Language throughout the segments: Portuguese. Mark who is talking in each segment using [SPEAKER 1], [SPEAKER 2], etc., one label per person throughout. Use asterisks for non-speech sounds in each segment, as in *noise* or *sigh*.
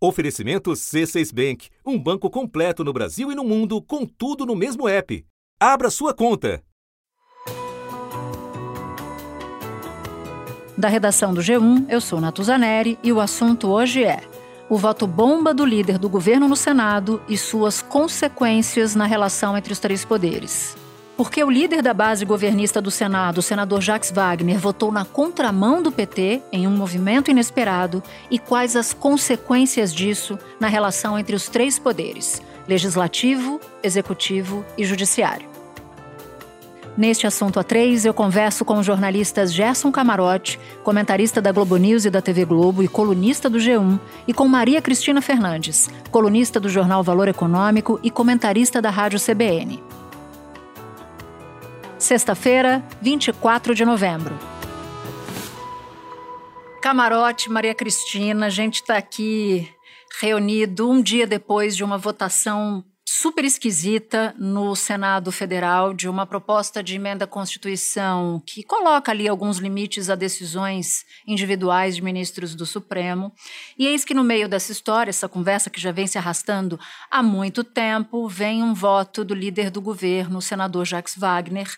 [SPEAKER 1] Oferecimento C6 Bank, um banco completo no Brasil e no mundo, com tudo no mesmo app. Abra sua conta.
[SPEAKER 2] Da redação do G1, eu sou Natuzaneri e o assunto hoje é o voto bomba do líder do governo no Senado e suas consequências na relação entre os três poderes. Porque o líder da base governista do Senado, o senador Jacques Wagner, votou na contramão do PT em um movimento inesperado e quais as consequências disso na relação entre os três poderes: legislativo, executivo e judiciário. Neste assunto a três, eu converso com os jornalistas Gerson Camarote, comentarista da Globo News e da TV Globo e colunista do G1, e com Maria Cristina Fernandes, colunista do jornal Valor Econômico e comentarista da Rádio CBN. Sexta-feira, 24 de novembro. Camarote, Maria Cristina, a gente está aqui reunido um dia depois de uma votação super esquisita no Senado Federal de uma proposta de emenda à Constituição que coloca ali alguns limites a decisões individuais de ministros do Supremo. E eis que no meio dessa história, essa conversa que já vem se arrastando há muito tempo, vem um voto do líder do governo, o senador Jacques Wagner,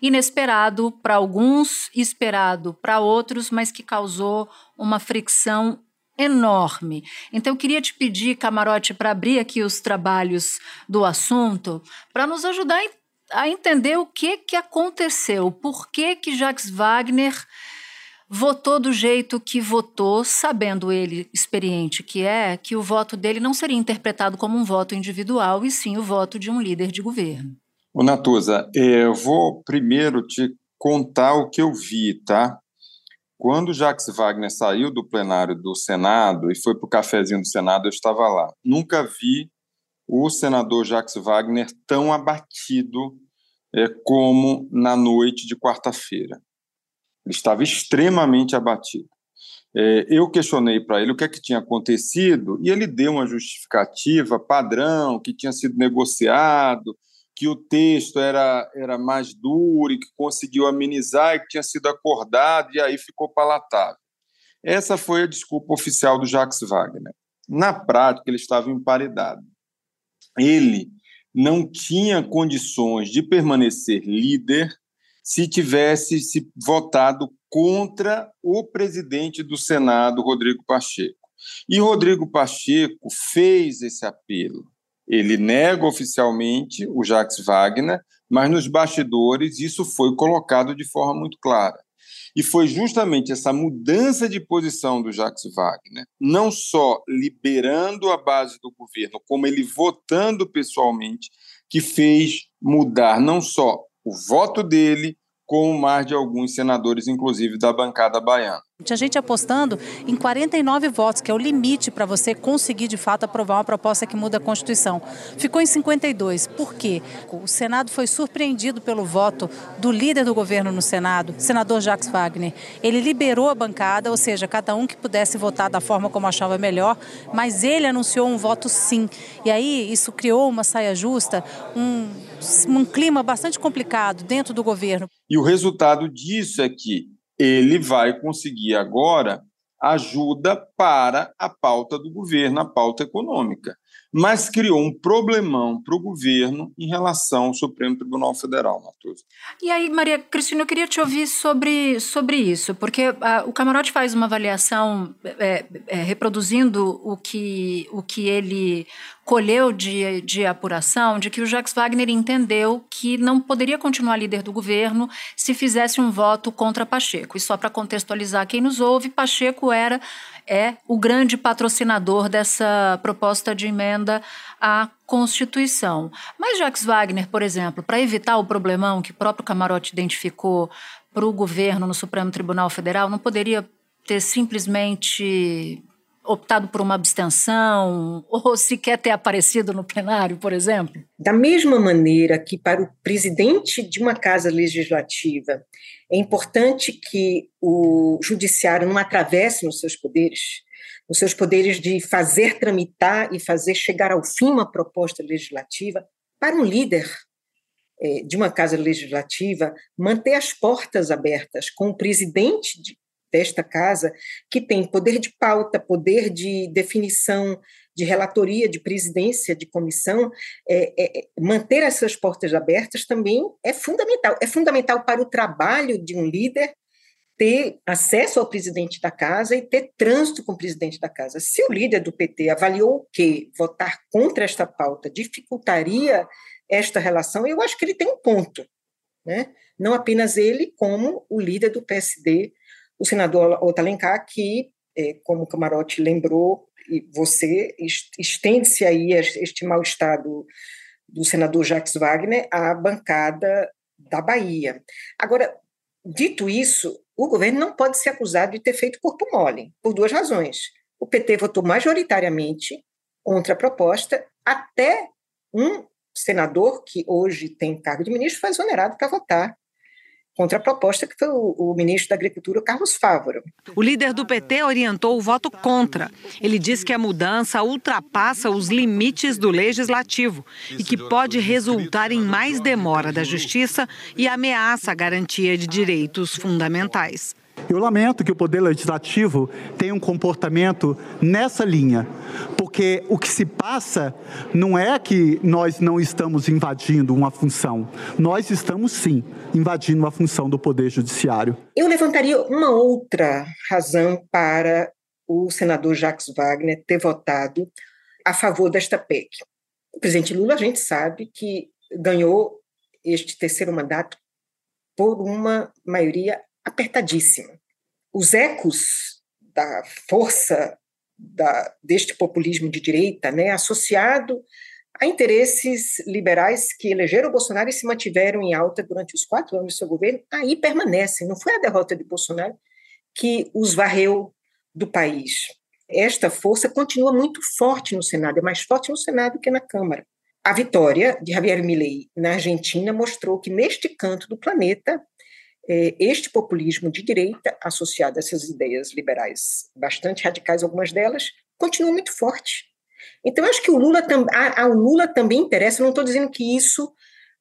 [SPEAKER 2] inesperado para alguns, esperado para outros, mas que causou uma fricção enorme. Então, eu queria te pedir, Camarote, para abrir aqui os trabalhos do assunto, para nos ajudar a entender o que, que aconteceu, por que, que Jacques Wagner votou do jeito que votou, sabendo ele, experiente que é, que o voto dele não seria interpretado como um voto individual, e sim o voto de um líder de governo.
[SPEAKER 3] O Natuza, eu vou primeiro te contar o que eu vi, tá? Quando Jacques Wagner saiu do plenário do Senado e foi para o cafezinho do Senado, eu estava lá. Nunca vi o senador Jacques Wagner tão abatido é, como na noite de quarta-feira. Ele estava extremamente abatido. É, eu questionei para ele o que é que tinha acontecido e ele deu uma justificativa padrão que tinha sido negociado que o texto era, era mais duro e que conseguiu amenizar e que tinha sido acordado e aí ficou palatável. Essa foi a desculpa oficial do Jacques Wagner. Na prática, ele estava emparedado. Ele não tinha condições de permanecer líder se tivesse se votado contra o presidente do Senado, Rodrigo Pacheco. E Rodrigo Pacheco fez esse apelo ele nega oficialmente o Jacques Wagner, mas nos bastidores isso foi colocado de forma muito clara. E foi justamente essa mudança de posição do Jacques Wagner, não só liberando a base do governo, como ele votando pessoalmente, que fez mudar não só o voto dele, como mais de alguns senadores, inclusive da bancada baiana.
[SPEAKER 2] Tinha gente apostando em 49 votos, que é o limite para você conseguir de fato aprovar uma proposta que muda a Constituição. Ficou em 52. Por quê? O Senado foi surpreendido pelo voto do líder do governo no Senado, senador Jacques Wagner. Ele liberou a bancada, ou seja, cada um que pudesse votar da forma como achava melhor, mas ele anunciou um voto sim. E aí isso criou uma saia justa, um, um clima bastante complicado dentro do governo.
[SPEAKER 3] E o resultado disso é que ele vai conseguir agora ajuda para a pauta do governo, a pauta econômica. Mas criou um problemão para o governo em relação ao Supremo Tribunal Federal, Matoso.
[SPEAKER 2] E aí, Maria Cristina, eu queria te ouvir sobre, sobre isso, porque uh, o Camarote faz uma avaliação é, é, reproduzindo o que, o que ele colheu de, de apuração de que o Jacques Wagner entendeu que não poderia continuar líder do governo se fizesse um voto contra Pacheco. E só para contextualizar quem nos ouve, Pacheco era é o grande patrocinador dessa proposta de emenda à Constituição. Mas Jacques Wagner, por exemplo, para evitar o problemão que o próprio Camarote identificou para o governo no Supremo Tribunal Federal, não poderia ter simplesmente optado por uma abstenção ou sequer ter aparecido no plenário, por exemplo?
[SPEAKER 4] Da mesma maneira que para o presidente de uma casa legislativa é importante que o judiciário não atravesse nos seus poderes, nos seus poderes de fazer tramitar e fazer chegar ao fim uma proposta legislativa, para um líder é, de uma casa legislativa, manter as portas abertas com o presidente de, desta casa, que tem poder de pauta, poder de definição, de relatoria, de presidência, de comissão, é, é, manter essas portas abertas também é fundamental. É fundamental para o trabalho de um líder ter acesso ao presidente da casa e ter trânsito com o presidente da casa. Se o líder do PT avaliou que votar contra esta pauta dificultaria esta relação, eu acho que ele tem um ponto. Né? Não apenas ele, como o líder do PSD, o senador Otto Alencar, que, é, como o Camarote lembrou, e você estende-se aí este mal-estar do, do senador Jacques Wagner à bancada da Bahia. Agora, dito isso, o governo não pode ser acusado de ter feito corpo mole, por duas razões. O PT votou majoritariamente contra a proposta, até um senador que hoje tem cargo de ministro foi exonerado para votar contra a proposta que foi o, ministro da Agricultura, Carlos Fávoro.
[SPEAKER 5] O líder do PT orientou o voto contra. Ele diz que a mudança ultrapassa os limites do legislativo e que pode resultar em mais demora da justiça e ameaça a garantia de direitos fundamentais.
[SPEAKER 6] Eu lamento que o Poder Legislativo tenha um comportamento nessa linha, porque o que se passa não é que nós não estamos invadindo uma função, nós estamos sim invadindo a função do Poder Judiciário.
[SPEAKER 4] Eu levantaria uma outra razão para o senador Jacques Wagner ter votado a favor desta PEC. O presidente Lula, a gente sabe que ganhou este terceiro mandato por uma maioria apertadíssima. Os ecos da força da, deste populismo de direita, né, associado a interesses liberais que elegeram Bolsonaro e se mantiveram em alta durante os quatro anos do seu governo, aí permanecem. Não foi a derrota de Bolsonaro que os varreu do país. Esta força continua muito forte no Senado, é mais forte no Senado que na Câmara. A vitória de Javier Milei na Argentina mostrou que neste canto do planeta este populismo de direita, associado a essas ideias liberais bastante radicais, algumas delas, continua muito forte. Então, acho que o Lula, ao Lula também interessa, não estou dizendo que isso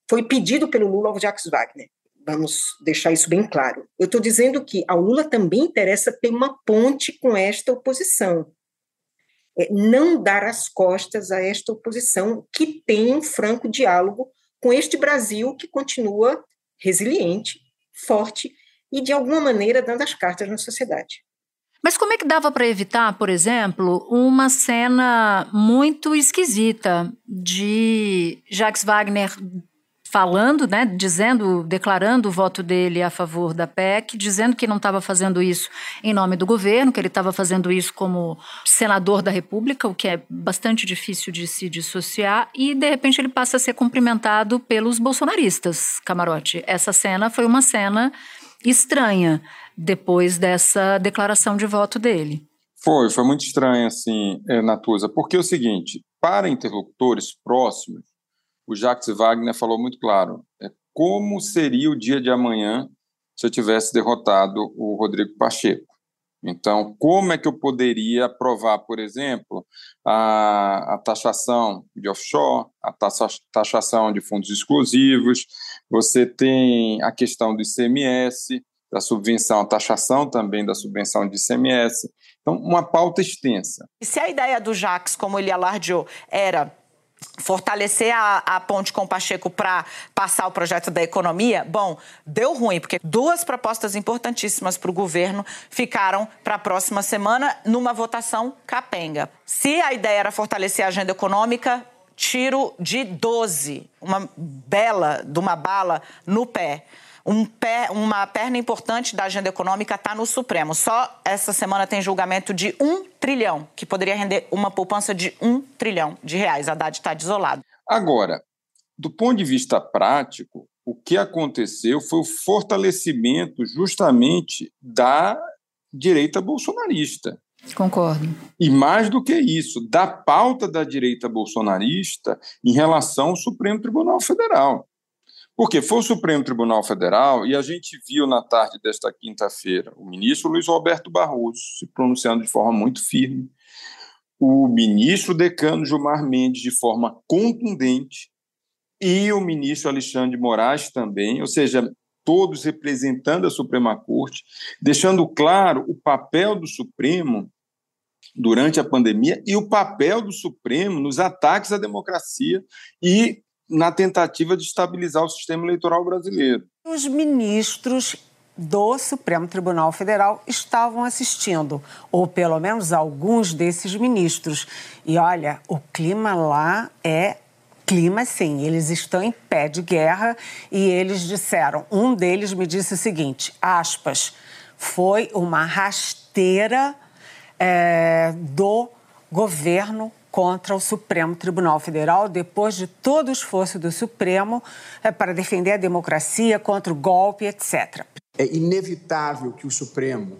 [SPEAKER 4] foi pedido pelo Lula ao Jacques Wagner, vamos deixar isso bem claro. Eu estou dizendo que ao Lula também interessa ter uma ponte com esta oposição, é, não dar as costas a esta oposição que tem um franco diálogo com este Brasil que continua resiliente forte e, de alguma maneira, dando as cartas na sociedade.
[SPEAKER 2] Mas como é que dava para evitar, por exemplo, uma cena muito esquisita de Jacques Wagner falando, né, dizendo, declarando o voto dele a favor da PEC, dizendo que não estava fazendo isso em nome do governo, que ele estava fazendo isso como senador da República, o que é bastante difícil de se dissociar, e de repente ele passa a ser cumprimentado pelos bolsonaristas, Camarote. Essa cena foi uma cena estranha depois dessa declaração de voto dele.
[SPEAKER 3] Foi, foi muito estranho, assim, eh, Natuza, porque é o seguinte, para interlocutores próximos, o Jacques Wagner falou muito claro: é, como seria o dia de amanhã se eu tivesse derrotado o Rodrigo Pacheco? Então, como é que eu poderia aprovar, por exemplo, a, a taxação de offshore, a taxa, taxação de fundos exclusivos? Você tem a questão do ICMS, da subvenção, a taxação também da subvenção de ICMS. Então, uma pauta extensa.
[SPEAKER 5] E se a ideia do Jacques, como ele alardeou, era fortalecer a, a, ponte com o Pacheco para passar o projeto da economia, bom, deu ruim, porque duas propostas importantíssimas para o governo ficaram para a próxima semana numa votação capenga. Se a ideia era fortalecer a agenda econômica, tiro de 12, uma bela de uma bala no pé. Um pé, uma perna importante da agenda econômica está no Supremo. Só essa semana tem julgamento de um trilhão, que poderia render uma poupança de um trilhão de reais. A Haddad está desolado.
[SPEAKER 3] Agora, do ponto de vista prático, o que aconteceu foi o fortalecimento justamente da direita bolsonarista.
[SPEAKER 2] Concordo.
[SPEAKER 3] E mais do que isso, da pauta da direita bolsonarista em relação ao Supremo Tribunal Federal. Porque foi o Supremo Tribunal Federal e a gente viu na tarde desta quinta-feira o ministro Luiz Roberto Barroso se pronunciando de forma muito firme, o ministro decano Gilmar Mendes de forma contundente e o ministro Alexandre de Moraes também, ou seja, todos representando a Suprema Corte, deixando claro o papel do Supremo durante a pandemia e o papel do Supremo nos ataques à democracia e na tentativa de estabilizar o sistema eleitoral brasileiro.
[SPEAKER 7] Os ministros do Supremo Tribunal Federal estavam assistindo, ou pelo menos alguns desses ministros. E olha, o clima lá é clima sim, eles estão em pé de guerra e eles disseram, um deles me disse o seguinte, aspas, foi uma rasteira é, do governo contra o Supremo Tribunal Federal, depois de todo o esforço do Supremo é, para defender a democracia contra o golpe, etc.
[SPEAKER 8] É inevitável que o Supremo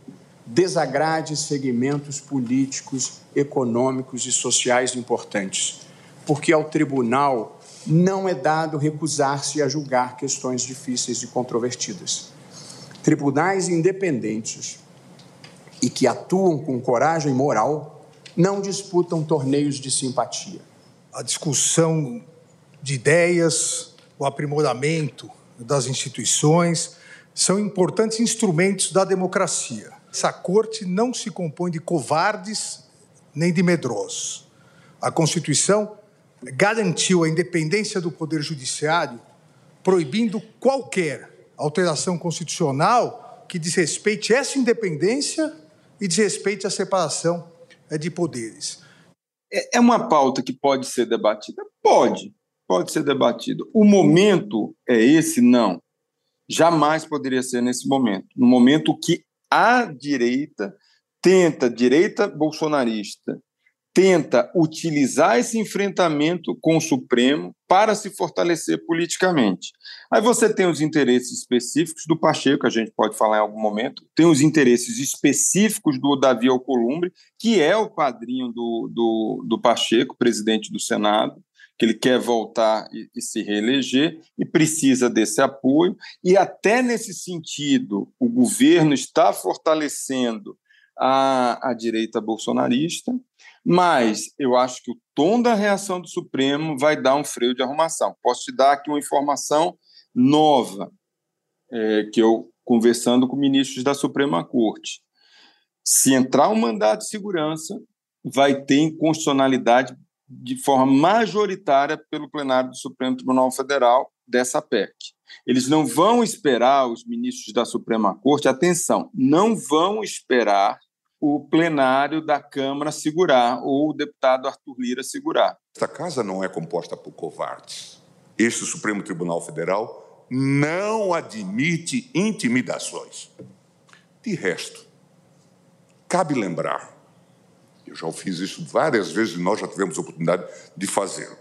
[SPEAKER 8] desagrade segmentos políticos, econômicos e sociais importantes, porque ao tribunal não é dado recusar-se a julgar questões difíceis e controvertidas. Tribunais independentes e que atuam com coragem moral não disputam torneios de simpatia.
[SPEAKER 9] A discussão de ideias, o aprimoramento das instituições são importantes instrumentos da democracia. Essa corte não se compõe de covardes nem de medrosos. A Constituição garantiu a independência do Poder Judiciário, proibindo qualquer alteração constitucional que desrespeite essa independência e desrespeite a separação de poderes.
[SPEAKER 3] É, é uma pauta que pode ser debatida? Pode, pode ser debatida. O momento é esse? Não. Jamais poderia ser nesse momento. No momento que a direita tenta, direita bolsonarista, tenta utilizar esse enfrentamento com o Supremo para se fortalecer politicamente. Aí você tem os interesses específicos do Pacheco, a gente pode falar em algum momento, tem os interesses específicos do Davi Alcolumbre, que é o padrinho do, do, do Pacheco, presidente do Senado, que ele quer voltar e, e, se reeleger e precisa desse apoio. E até nesse sentido, o governo está fortalecendo a, a direita bolsonarista, mas eu acho que o tom da reação do Supremo vai dar um freio de arrumação. Posso te dar aqui uma informação nova, é, que eu, conversando com ministros da Suprema Corte, se entrar um mandato de segurança, vai ter inconstitucionalidade de forma majoritária pelo plenário do Supremo Tribunal Federal dessa PEC. Eles não vão esperar os ministros da Suprema Corte, atenção, não vão esperar o plenário da Câmara segurar, ou o deputado Arthur Lira segurar.
[SPEAKER 10] Esta casa não é composta por covardes. Este Supremo Tribunal Federal não admite intimidações. De resto, cabe lembrar, eu já fiz isso várias vezes e nós já tivemos oportunidade de fazê-lo,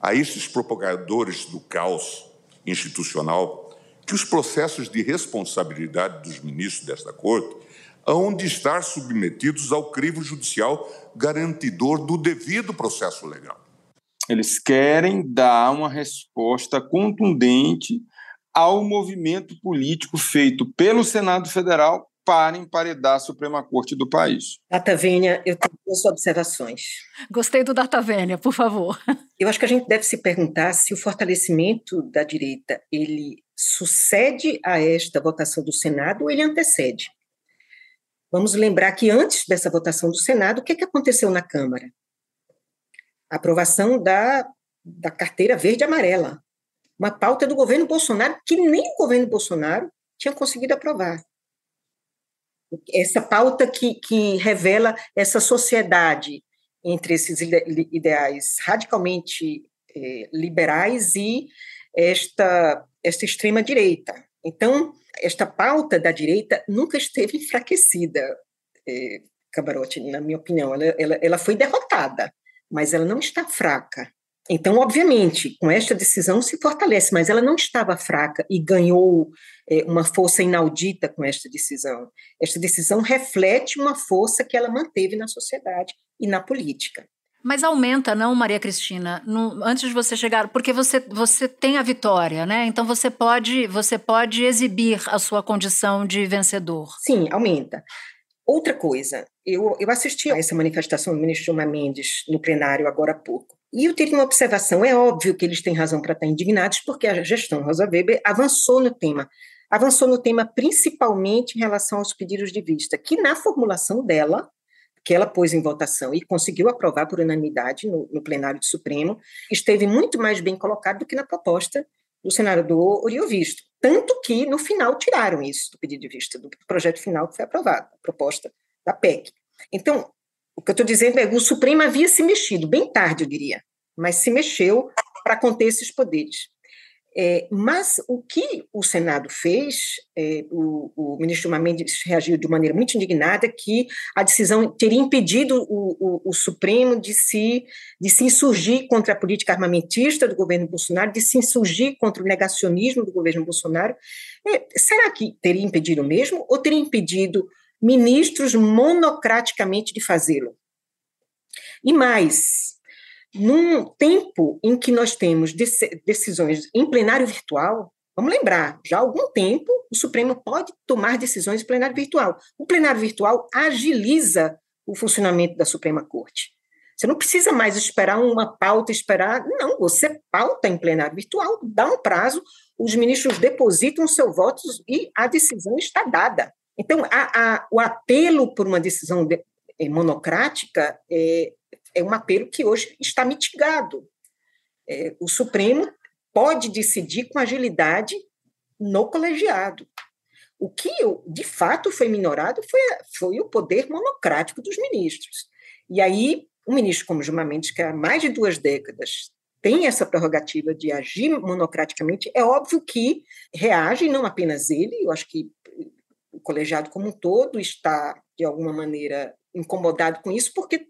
[SPEAKER 10] a esses propagadores do caos institucional que os processos de responsabilidade dos ministros desta Corte hão de estar submetidos ao crivo judicial garantidor do devido processo legal.
[SPEAKER 3] Eles querem dar uma resposta contundente ao movimento político feito pelo Senado Federal para emparedar a Suprema Corte do país.
[SPEAKER 4] Data Vênia, eu tenho duas observações.
[SPEAKER 2] Gostei do Data Vênia, por favor.
[SPEAKER 4] Eu acho que a gente deve se perguntar se o fortalecimento da direita ele sucede a esta votação do Senado ou ele antecede. Vamos lembrar que antes dessa votação do Senado, o que, é que aconteceu na Câmara? A aprovação da, da carteira verde-amarela, uma pauta do governo Bolsonaro que nem o governo Bolsonaro tinha conseguido aprovar. Essa pauta que, que revela essa sociedade entre esses ideais radicalmente eh, liberais e esta, esta extrema-direita. Então, esta pauta da direita nunca esteve enfraquecida, é, Camarote, na minha opinião. Ela, ela, ela foi derrotada, mas ela não está fraca. Então, obviamente, com esta decisão se fortalece, mas ela não estava fraca e ganhou é, uma força inaudita com esta decisão. Esta decisão reflete uma força que ela manteve na sociedade e na política.
[SPEAKER 2] Mas aumenta, não, Maria Cristina, no, antes de você chegar, porque você, você tem a vitória, né? Então você pode, você pode exibir a sua condição de vencedor.
[SPEAKER 4] Sim, aumenta. Outra coisa, eu, eu assisti a essa manifestação do ministro Gilmar Mendes no plenário agora há pouco. E eu teria uma observação: é óbvio que eles têm razão para estar indignados, porque a gestão Rosa Weber avançou no tema. Avançou no tema principalmente em relação aos pedidos de vista, que na formulação dela, que ela pôs em votação e conseguiu aprovar por unanimidade no, no plenário do Supremo, esteve muito mais bem colocado do que na proposta do senador Oriovisto. Tanto que, no final, tiraram isso do pedido de vista, do projeto final que foi aprovado, a proposta da PEC. Então, o que eu estou dizendo é que o Supremo havia se mexido, bem tarde, eu diria, mas se mexeu para conter esses poderes. É, mas o que o Senado fez, é, o, o, ministro Gilmar Mendes reagiu de maneira muito indignada que a decisão teria impedido o, o, o, Supremo de se, de se insurgir contra a política armamentista do governo Bolsonaro, de se insurgir contra o negacionismo do governo Bolsonaro. É, será que teria impedido mesmo ou teria impedido ministros monocraticamente de fazê-lo? E mais, num tempo em que nós temos decisões em plenário virtual, vamos lembrar, já há algum tempo o Supremo pode tomar decisões em plenário virtual. O plenário virtual agiliza o funcionamento da Suprema Corte. Você não precisa mais esperar uma pauta, esperar. Não, você pauta em plenário virtual, dá um prazo, os ministros depositam seus votos e a decisão está dada. Então, a, a, o apelo por uma decisão de, é, monocrática é, é um apelo que hoje está mitigado. É, o Supremo pode decidir com agilidade no colegiado. O que, de fato, foi minorado foi, foi o poder monocrático dos ministros. E aí, um ministro como Gilmar Mendes, que há mais de duas décadas tem essa prerrogativa de agir monocraticamente, é óbvio que reage, não apenas ele, eu acho que o colegiado como um todo está, de alguma maneira, incomodado com isso, porque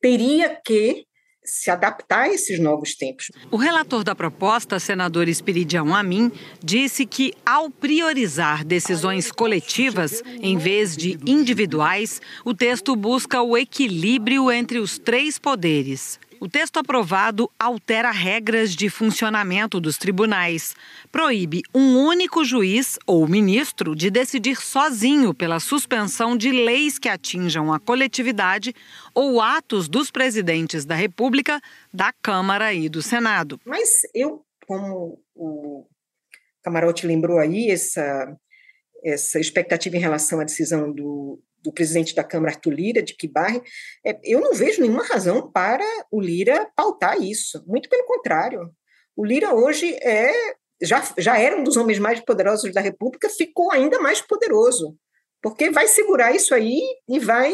[SPEAKER 4] teria que se adaptar a esses novos tempos.
[SPEAKER 11] O relator da proposta, senador Espiridião Amin, disse que, ao priorizar decisões coletivas em vez de individuais, o texto busca o equilíbrio entre os três poderes. O texto aprovado altera regras de funcionamento dos tribunais, proíbe um único juiz ou ministro de decidir sozinho pela suspensão de leis que atinjam a coletividade ou atos dos presidentes da República, da Câmara e do Senado.
[SPEAKER 4] Mas eu, como o Camarote lembrou aí, essa, essa expectativa em relação à decisão do, do presidente da Câmara, Arthur Lira, de que é, eu não vejo nenhuma razão para o Lira pautar isso. Muito pelo contrário. O Lira hoje é já, já era um dos homens mais poderosos da República, ficou ainda mais poderoso, porque vai segurar isso aí e vai.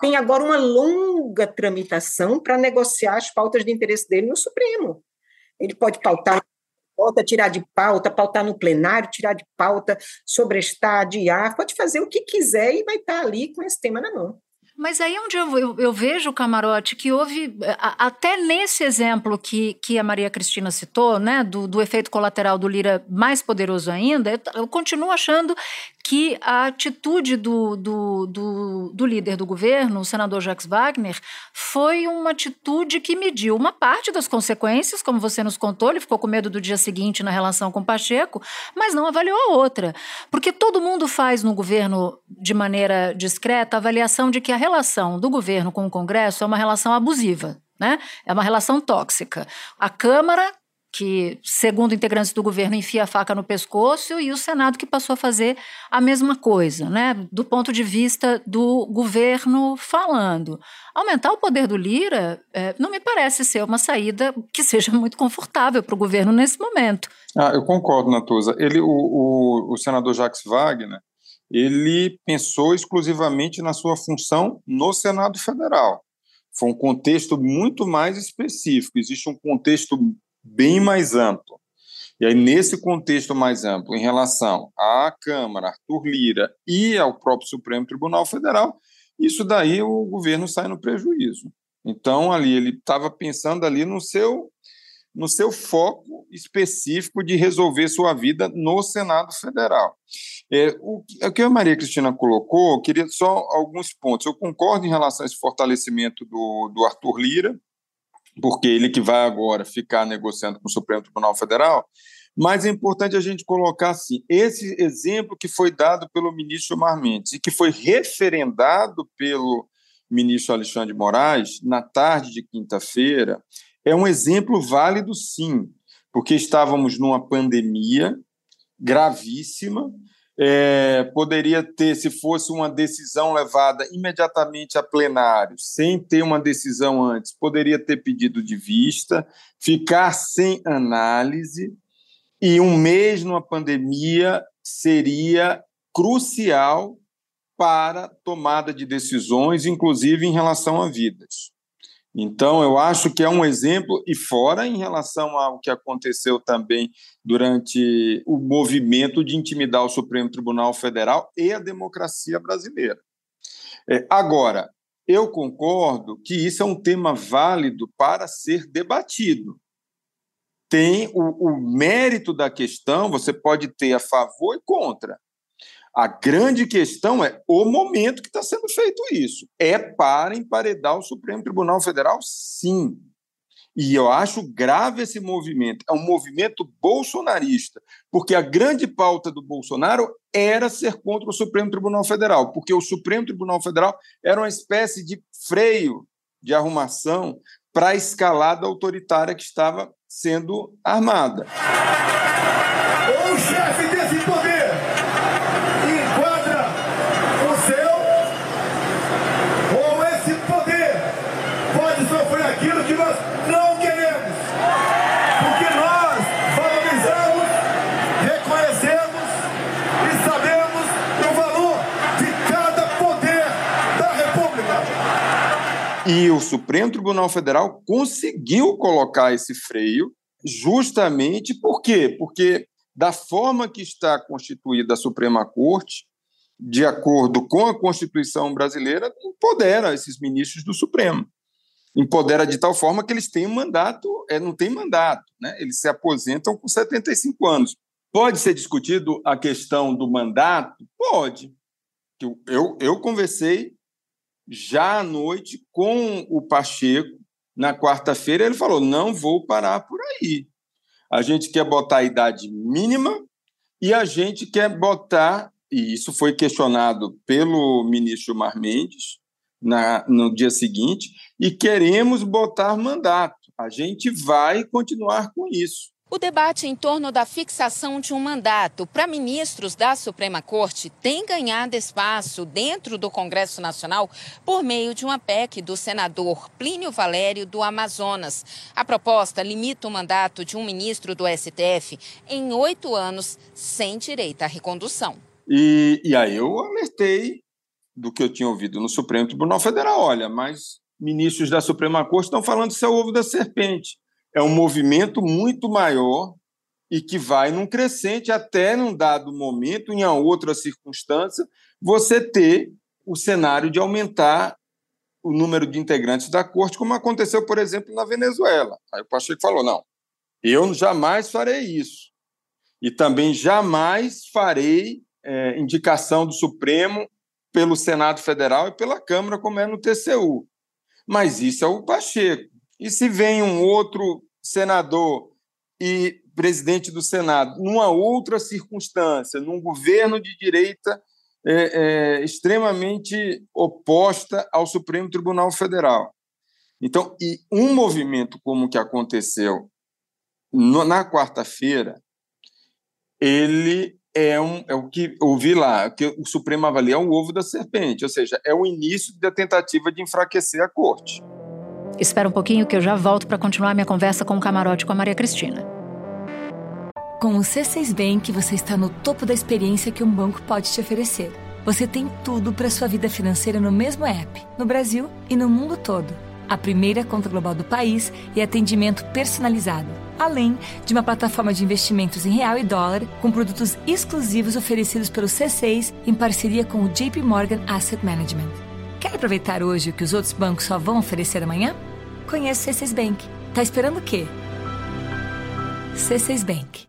[SPEAKER 4] Tem agora uma longa tramitação para negociar as pautas de interesse dele no Supremo. Ele pode pautar pauta, tirar de pauta, pautar no plenário, tirar de pauta, sobrestar, adiar, pode fazer o que quiser e vai estar ali com esse tema na mão.
[SPEAKER 2] Mas aí é onde eu, eu, eu, vejo, Camarote, que houve, a, até nesse exemplo que, que a Maria Cristina citou, né, do, do efeito colateral do Lira mais poderoso ainda, eu, eu continuo achando que a atitude do, do, do, do, líder do governo, o senador Jacques Wagner, foi uma atitude que mediu uma parte das consequências, como você nos contou, ele ficou com medo do dia seguinte na relação com Pacheco, mas não avaliou a outra. Porque todo mundo faz no governo, de maneira discreta, a avaliação de que a relação do governo com o Congresso é uma relação abusiva. Né? É uma relação tóxica. A Câmara que, segundo integrantes do governo, enfia a faca no pescoço, e o Senado que passou a fazer a mesma coisa, né? Do ponto de vista do governo falando. Aumentar o poder do Lira é, não me parece ser uma saída que seja muito confortável para o governo nesse momento.
[SPEAKER 3] Ah, eu concordo, Natuza. Ele, o, o, o senador Jacques Wagner, ele pensou exclusivamente na sua função no Senado Federal. Foi um contexto muito mais específico. Existe um contexto bem mais amplo. E aí, nesse contexto mais amplo, em relação à Câmara, Arthur Lira e ao próprio Supremo Tribunal Federal, isso daí o governo sai no prejuízo. Então, ali, ele estava pensando ali no seu, no seu foco específico de resolver sua vida no Senado Federal. É, o, o que a Maria Cristina colocou, eu queria só alguns pontos. Eu concordo em relação a esse fortalecimento do, do Arthur Lira, porque ele que vai agora ficar negociando com o Supremo Tribunal Federal, mas é importante a gente colocar assim, esse exemplo que foi dado pelo ministro Gilmar Mendes e que foi referendado pelo ministro Alexandre de Moraes na tarde de quinta-feira, é um exemplo válido, sim, porque estávamos numa pandemia gravíssima. É, poderia ter, se fosse uma decisão levada imediatamente a plenário, sem ter uma decisão antes, poderia ter pedido de vista, ficar sem análise, e um mês numa pandemia seria crucial para tomada de decisões, inclusive em relação a vidas. Então, eu acho que é um exemplo, e fora em relação ao que aconteceu também durante o movimento de intimidar o Supremo Tribunal Federal e a democracia brasileira. É, agora, eu concordo que isso é um tema válido para ser debatido. Tem o, o mérito da questão, você pode ter a favor e contra. A grande questão é o momento que está sendo feito isso. É para emparedar o Supremo Tribunal Federal? Sim. E eu acho grave esse movimento. É um movimento bolsonarista, porque a grande pauta do Bolsonaro era ser contra o Supremo Tribunal Federal, porque o Supremo Tribunal Federal era uma espécie de freio de arrumação para a escalada autoritária que estava sendo armada.
[SPEAKER 12] O chefe desse poder
[SPEAKER 3] E o Supremo Tribunal Federal conseguiu colocar esse freio, justamente por quê? Porque, da forma que está constituída a Suprema Corte, de acordo com a Constituição brasileira, empodera esses ministros do Supremo. Empodera de tal forma que eles têm mandato, é, não têm mandato, né? eles se aposentam com 75 anos. Pode ser discutido a questão do mandato? Pode. Eu, eu conversei já à noite com o Pacheco, na quarta-feira, ele falou: não vou parar por aí. A gente quer botar a idade mínima e a gente quer botar, e isso foi questionado pelo ministro Mar Mendes na, no dia seguinte, e queremos botar mandato. A gente vai continuar com isso.
[SPEAKER 13] O debate em torno da fixação de um mandato para ministros da Suprema Corte tem ganhado espaço dentro do Congresso Nacional por meio de uma PEC do senador Plínio Valério do Amazonas. A proposta limita o mandato de um ministro do STF em oito anos, sem direito à recondução.
[SPEAKER 3] E, e aí eu alertei do que eu tinha ouvido no Supremo Tribunal Federal. Olha, mas ministros da Suprema Corte estão falando que é o ovo da serpente é um movimento muito maior e que vai num crescente até num dado momento, em outra circunstância, você ter o cenário de aumentar o número de integrantes da corte, como aconteceu, por exemplo, na Venezuela. Aí o Pacheco falou: não, eu jamais farei isso. E também jamais farei é, indicação do Supremo pelo Senado Federal e pela Câmara, como é no TCU. Mas isso é o Pacheco. E se vem um outro senador e presidente do Senado, numa outra circunstância, num governo de direita é, é, extremamente oposta ao Supremo Tribunal Federal. Então, e um movimento como o que aconteceu no, na quarta-feira, ele é, um, é o que ouvi lá, que o Supremo avalia o ovo da serpente, ou seja, é o início da tentativa de enfraquecer a corte.
[SPEAKER 2] Espera um pouquinho que eu já volto para continuar minha conversa com o camarote com a Maria Cristina.
[SPEAKER 14] Com o C6 Bank, você está no topo da experiência que um banco pode te oferecer. Você tem tudo para sua vida financeira no mesmo app, no Brasil e no mundo todo. A primeira conta global do país e atendimento personalizado, além de uma plataforma de investimentos em real e dólar com produtos exclusivos oferecidos pelo C6 em parceria com o JP Morgan Asset Management. Quer aproveitar hoje o que os outros bancos só vão oferecer amanhã? Conheço C6 Bank. Tá esperando o quê? C6 Bank.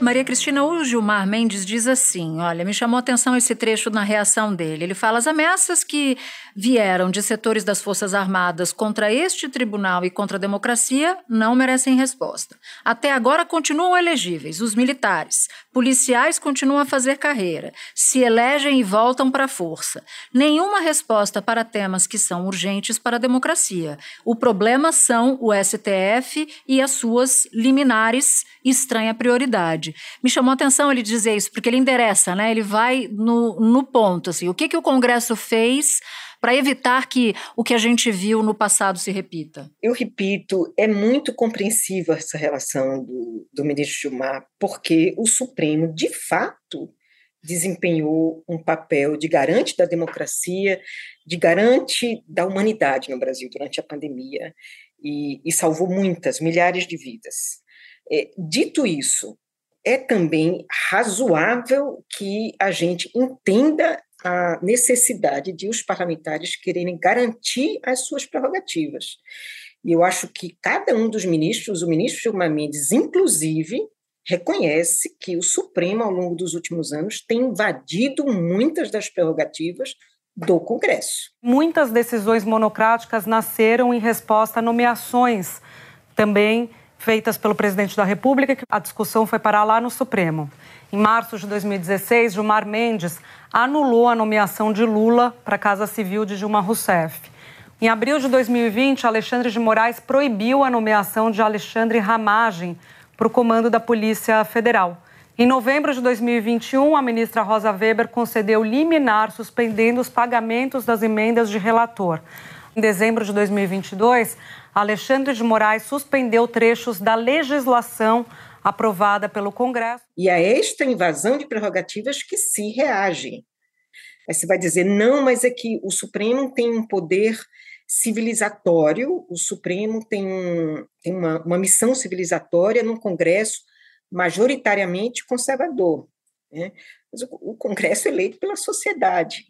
[SPEAKER 2] Maria Cristina, o Gilmar Mendes diz assim: olha, me chamou a atenção esse trecho na reação dele. Ele fala: as ameaças que vieram de setores das Forças Armadas contra este tribunal e contra a democracia não merecem resposta. Até agora continuam elegíveis os militares, policiais continuam a fazer carreira, se elegem e voltam para a força. Nenhuma resposta para temas que são urgentes para a democracia. O problema são o STF e as suas liminares estranha prioridade. Me chamou a atenção ele dizer isso, porque ele endereça, né? Ele vai no, no ponto, assim, o que, que o Congresso fez para evitar que o que a gente viu no passado se repita?
[SPEAKER 4] Eu repito, é muito compreensiva essa relação do, do ministro Gilmar, porque o Supremo, de fato, desempenhou um papel de garante da democracia, de garante da humanidade no Brasil durante a pandemia e, e salvou muitas, milhares de vidas. É, dito isso, é também razoável que a gente entenda a necessidade de os parlamentares quererem garantir as suas prerrogativas. E eu acho que cada um dos ministros, o ministro Gilmar Mendes, inclusive, reconhece que o Supremo, ao longo dos últimos anos, tem invadido muitas das prerrogativas do Congresso.
[SPEAKER 15] Muitas decisões monocráticas nasceram em resposta a nomeações também feitas pelo presidente da República, que a discussão foi parar lá no Supremo. Em março de 2016, Gilmar Mendes anulou a nomeação de Lula para a Casa Civil de Dilma Rousseff. Em abril de 2020, Alexandre de Moraes proibiu a nomeação de Alexandre Ramagem para o comando da Polícia Federal. Em novembro de 2021, a ministra Rosa Weber concedeu liminar suspendendo os pagamentos das emendas de relator. Em dezembro de 2022, Alexandre de Moraes suspendeu trechos da legislação aprovada pelo Congresso.
[SPEAKER 4] E a esta invasão de prerrogativas que se reage. Aí você vai dizer, não, mas é que o Supremo tem um poder civilizatório, o Supremo tem, um, tem uma, uma missão civilizatória num Congresso majoritariamente conservador. Né? Mas o, o Congresso é eleito pela sociedade.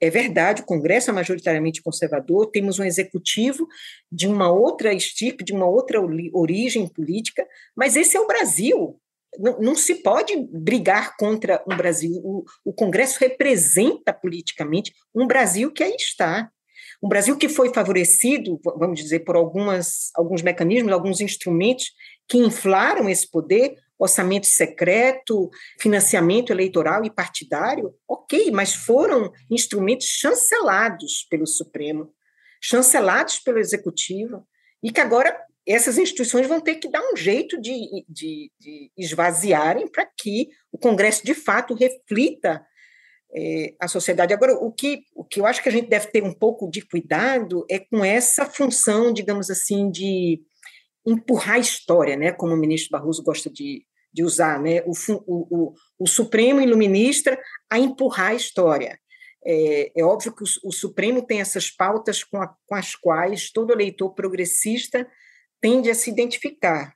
[SPEAKER 4] É verdade, o Congresso é majoritariamente conservador, temos um executivo de uma outra estirpe, de uma outra origem política, mas esse é o Brasil. Não, não se pode brigar contra um Brasil. O, o Congresso representa politicamente um Brasil que aí está. Um Brasil que foi favorecido, vamos dizer, por algumas, alguns mecanismos, alguns instrumentos que inflaram esse poder, orçamento secreto, financiamento eleitoral e partidário, ok, mas foram instrumentos chancelados pelo Supremo, chancelados pelo Executivo, e que agora essas instituições vão ter que dar um jeito de, de, de esvaziarem para que o Congresso, de fato, reflita é, a sociedade. Agora, o que, o que eu acho que a gente deve ter um pouco de cuidado é com essa função, digamos assim, de empurrar a história, né, como o ministro Barroso gosta de, de usar, né, o, o, o, o Supremo iluminista a empurrar a história. É, é óbvio que o, o, Supremo tem essas pautas com, a, com as quais todo eleitor progressista tende a se identificar,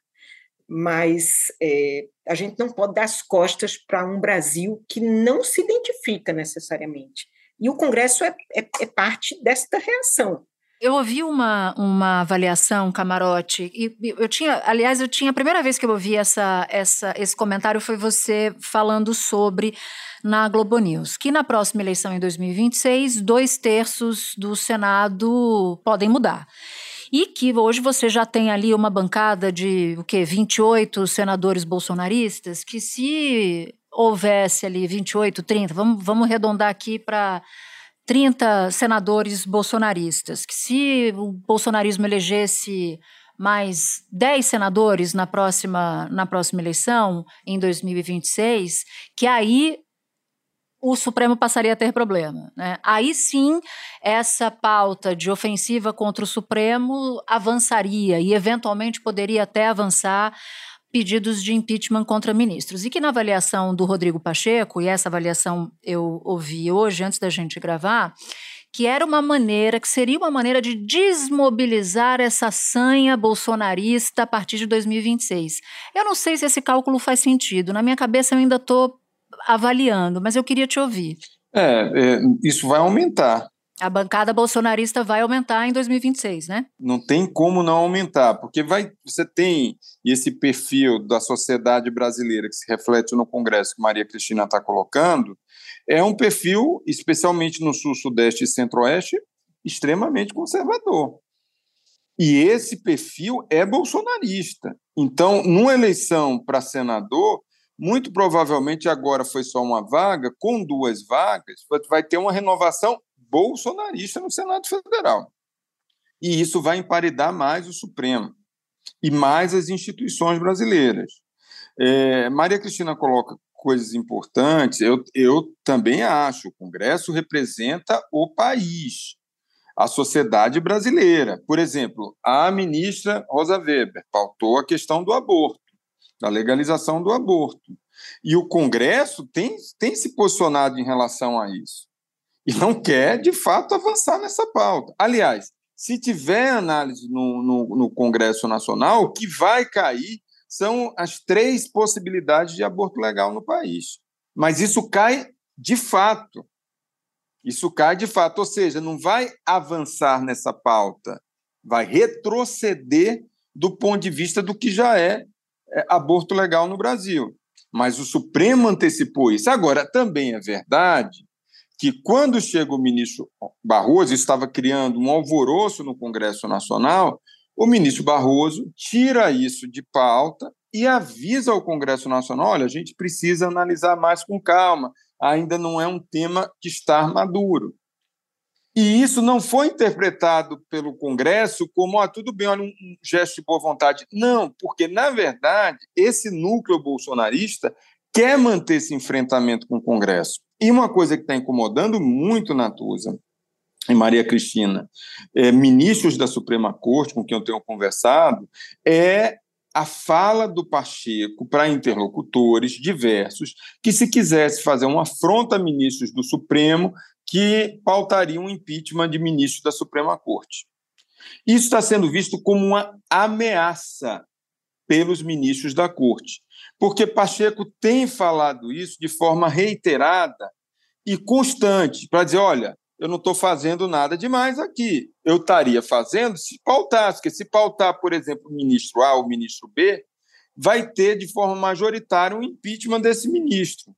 [SPEAKER 4] mas é, a gente não pode dar as costas para um Brasil que não se identifica necessariamente. E o Congresso é, é, é parte desta reação.
[SPEAKER 2] Eu ouvi uma, uma avaliação, Camarote, e eu tinha, aliás, eu tinha, a primeira vez que eu ouvi essa, essa, esse comentário foi você falando sobre na Globo News, que na próxima eleição em 2026, dois terços do Senado podem mudar. E que hoje você já tem ali uma bancada de o quê? 28 senadores bolsonaristas, que se houvesse ali 28, 30, vamos, vamos arredondar aqui para 30 senadores bolsonaristas, que se o bolsonarismo elegesse mais 10 senadores na próxima, na próxima eleição, em 2026, que aí o Supremo passaria a ter problema. Né? Aí sim, essa pauta de ofensiva contra o Supremo avançaria e, eventualmente, poderia até avançar pedidos de impeachment contra ministros. E que na avaliação do Rodrigo Pacheco, e essa avaliação eu ouvi hoje, antes da gente gravar, que era uma maneira, que seria uma maneira de desmobilizar essa sanha bolsonarista a partir de 2026. Eu não sei se esse cálculo faz sentido. Na minha cabeça eu ainda estou avaliando, mas eu queria te ouvir.
[SPEAKER 3] É, é, isso vai aumentar.
[SPEAKER 2] A bancada bolsonarista vai aumentar em 2026, né?
[SPEAKER 3] Não tem como não aumentar, porque vai, você tem esse perfil da sociedade brasileira que se reflete no Congresso que Maria Cristina está colocando, é um perfil, especialmente no Sul, Sudeste e Centro-Oeste, extremamente conservador. E esse perfil é bolsonarista. Então, numa eleição para senador, muito provavelmente agora foi só uma vaga, com duas vagas, vai ter uma renovação bolsonarista no Senado Federal. E isso vai emparedar mais o Supremo e mais as instituições brasileiras. É, Maria Cristina coloca coisas importantes, eu, eu também acho. O Congresso representa o país, a sociedade brasileira. Por exemplo, a ministra Rosa Weber pautou a questão do aborto, da legalização do aborto. E o Congresso tem, tem se posicionado em relação a isso e não quer, de fato, avançar nessa pauta. Aliás, se tiver análise no, no, no Congresso Nacional, o que vai cair são as três possibilidades de aborto legal no país. Mas isso cai de fato. Isso cai de fato, ou seja, não vai avançar nessa pauta, vai retroceder do ponto de vista do que já é, é aborto legal no Brasil. Mas o Supremo antecipou isso. Agora, também é verdade que quando chega o ministro Barroso, estava criando um alvoroço no Congresso Nacional, o ministro Barroso tira isso de pauta e avisa ao Congresso Nacional: olha, a gente precisa analisar mais com calma, ainda não é um tema que está maduro. E isso não foi interpretado pelo Congresso como, ah, tudo bem, olha, um gesto de boa vontade. Não, porque, na verdade, esse núcleo bolsonarista quer manter esse enfrentamento com o Congresso. E uma coisa que está incomodando muito Natuza e Maria Cristina, é, ministros da Suprema Corte, com quem eu tenho conversado, é a fala do Pacheco para interlocutores diversos que, se quisesse fazer uma afronta a ministros do Supremo, que pautariam um impeachment de ministros da Suprema Corte. Isso está sendo visto como uma ameaça pelos ministros da Corte porque Pacheco tem falado isso de forma reiterada e constante, para dizer: olha, eu não estou fazendo nada demais aqui. Eu estaria fazendo se pautasse, porque se pautar, por exemplo, o ministro A ou o ministro B, vai ter de forma majoritária um impeachment desse ministro.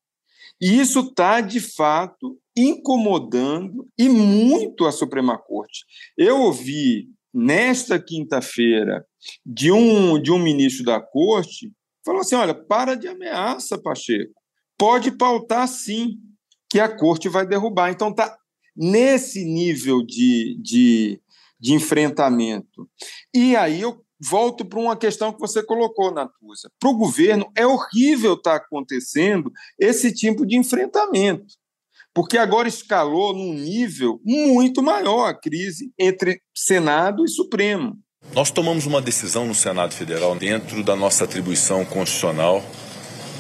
[SPEAKER 3] E isso está, de fato, incomodando e muito a Suprema Corte. Eu ouvi nesta quinta-feira de um, de um ministro da Corte falou assim: olha, para de ameaça, Pacheco. Pode pautar sim, que a corte vai derrubar. Então está nesse nível de, de, de enfrentamento. E aí eu volto para uma questão que você colocou, Natuza. Para o governo, é horrível estar tá acontecendo esse tipo de enfrentamento, porque agora escalou num nível muito maior a crise entre Senado e Supremo.
[SPEAKER 16] Nós tomamos uma decisão no Senado Federal, dentro da nossa atribuição constitucional,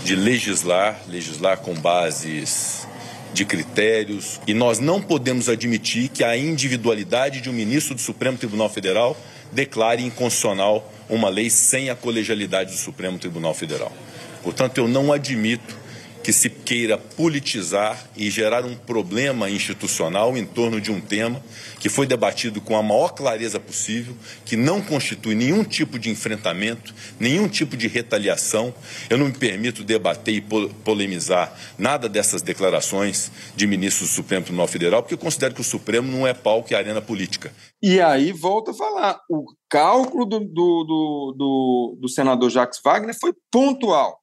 [SPEAKER 16] de legislar, legislar com bases de critérios, e nós não podemos admitir que a individualidade de um ministro do Supremo Tribunal Federal declare inconstitucional uma lei sem a colegialidade do Supremo Tribunal Federal. Portanto, eu não admito que se queira politizar e gerar um problema institucional em torno de um tema que foi debatido com a maior clareza possível, que não constitui nenhum tipo de enfrentamento, nenhum tipo de retaliação. Eu não me permito debater e polemizar nada dessas declarações de ministros do Supremo Tribunal Federal, porque eu considero que o Supremo não é palco e arena política.
[SPEAKER 3] E aí volta a falar, o cálculo do, do, do, do senador Jacques Wagner foi pontual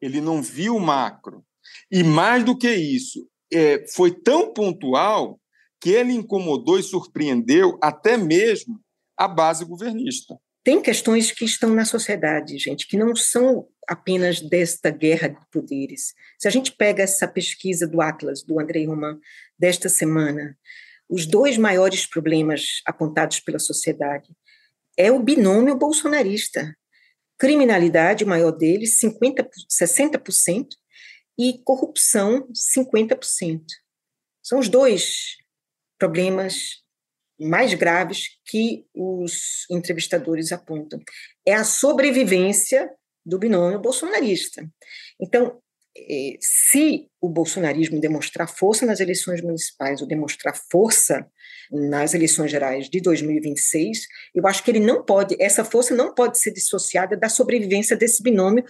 [SPEAKER 3] ele não viu o macro. E mais do que isso, é, foi tão pontual que ele incomodou e surpreendeu até mesmo a base governista.
[SPEAKER 4] Tem questões que estão na sociedade, gente, que não são apenas desta guerra de poderes. Se a gente pega essa pesquisa do Atlas, do Andrei Roman, desta semana, os dois maiores problemas apontados pela sociedade é o binômio bolsonarista criminalidade, o maior deles, 50, 60%, e corrupção, 50%. São os dois problemas mais graves que os entrevistadores apontam. É a sobrevivência do binômio bolsonarista. Então, se o bolsonarismo demonstrar força nas eleições municipais ou demonstrar força nas eleições gerais de 2026, eu acho que ele não pode, essa força não pode ser dissociada da sobrevivência desse binômio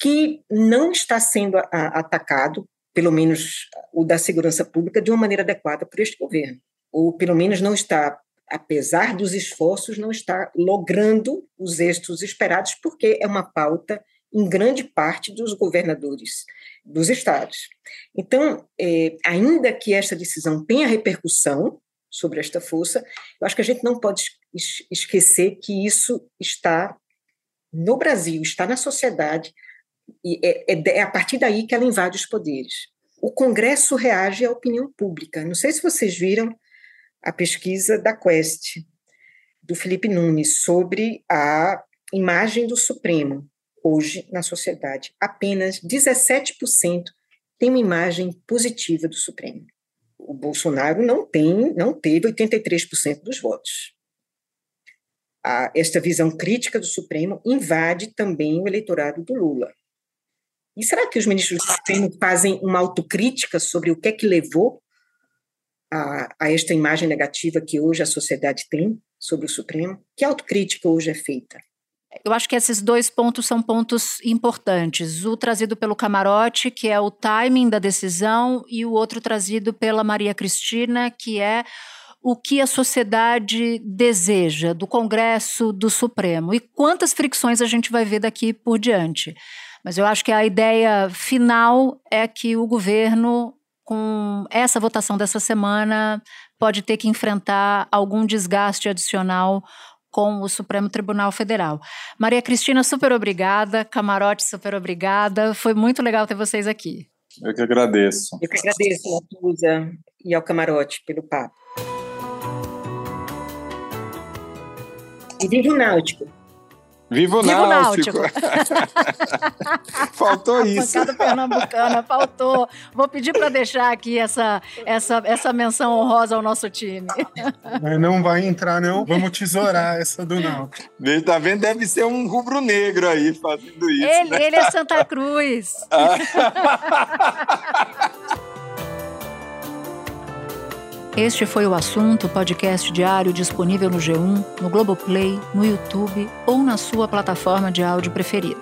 [SPEAKER 4] que não está sendo atacado, pelo menos o da segurança pública, de uma maneira adequada por este governo, ou pelo menos não está apesar dos esforços, não está logrando os êxitos esperados, porque é uma pauta em grande parte dos governadores dos estados. Então, é, ainda que esta decisão tenha repercussão sobre esta força, eu acho que a gente não pode esquecer que isso está no Brasil, está na sociedade, e é, é, é a partir daí que ela invade os poderes. O Congresso reage à opinião pública. Não sei se vocês viram a pesquisa da Quest, do Felipe Nunes, sobre a imagem do Supremo hoje na sociedade. Apenas 17% tem uma imagem positiva do Supremo. O Bolsonaro não tem, não teve 83% dos votos. Esta visão crítica do Supremo invade também o eleitorado do Lula. E será que os ministros do Supremo fazem uma autocrítica sobre o que é que levou a, a esta imagem negativa que hoje a sociedade tem sobre o Supremo? Que autocrítica hoje é feita?
[SPEAKER 2] Eu acho que esses dois pontos são pontos importantes. O trazido pelo camarote, que é o timing da decisão, e o outro trazido pela Maria Cristina, que é o que a sociedade deseja do Congresso, do Supremo. E quantas fricções a gente vai ver daqui por diante. Mas eu acho que a ideia final é que o governo, com essa votação dessa semana, pode ter que enfrentar algum desgaste adicional com o Supremo Tribunal Federal. Maria Cristina, super obrigada. Camarote, super obrigada. Foi muito legal ter vocês aqui.
[SPEAKER 3] Eu que agradeço.
[SPEAKER 4] Eu que agradeço, Natuza, e ao Camarote pelo papo. E vive o Náutico.
[SPEAKER 3] Viva o
[SPEAKER 2] Viva
[SPEAKER 3] Náutico!
[SPEAKER 2] Náutico. *laughs*
[SPEAKER 3] faltou
[SPEAKER 2] a
[SPEAKER 3] isso.
[SPEAKER 2] Bancada pernambucana, faltou. Vou pedir para deixar aqui essa, essa, essa menção honrosa ao nosso time.
[SPEAKER 17] Mas não vai entrar, não. Vamos tesourar essa do Náutico.
[SPEAKER 3] Ele tá vendo? Deve ser um rubro-negro aí fazendo isso.
[SPEAKER 2] Ele,
[SPEAKER 3] né?
[SPEAKER 2] ele é Santa Cruz. *laughs* Este foi o assunto, podcast diário disponível no G1, no Globoplay, no YouTube ou na sua plataforma de áudio preferida.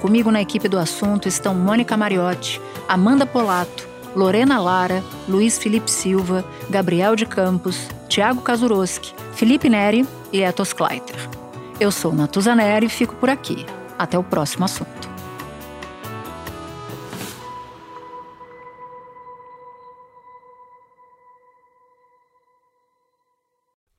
[SPEAKER 2] Comigo na equipe do assunto estão Mônica Mariotti, Amanda Polato, Lorena Lara, Luiz Felipe Silva, Gabriel de Campos, Tiago Kazuroski, Felipe Neri e Etos Kleiter. Eu sou Natuza Neri e fico por aqui. Até o próximo assunto.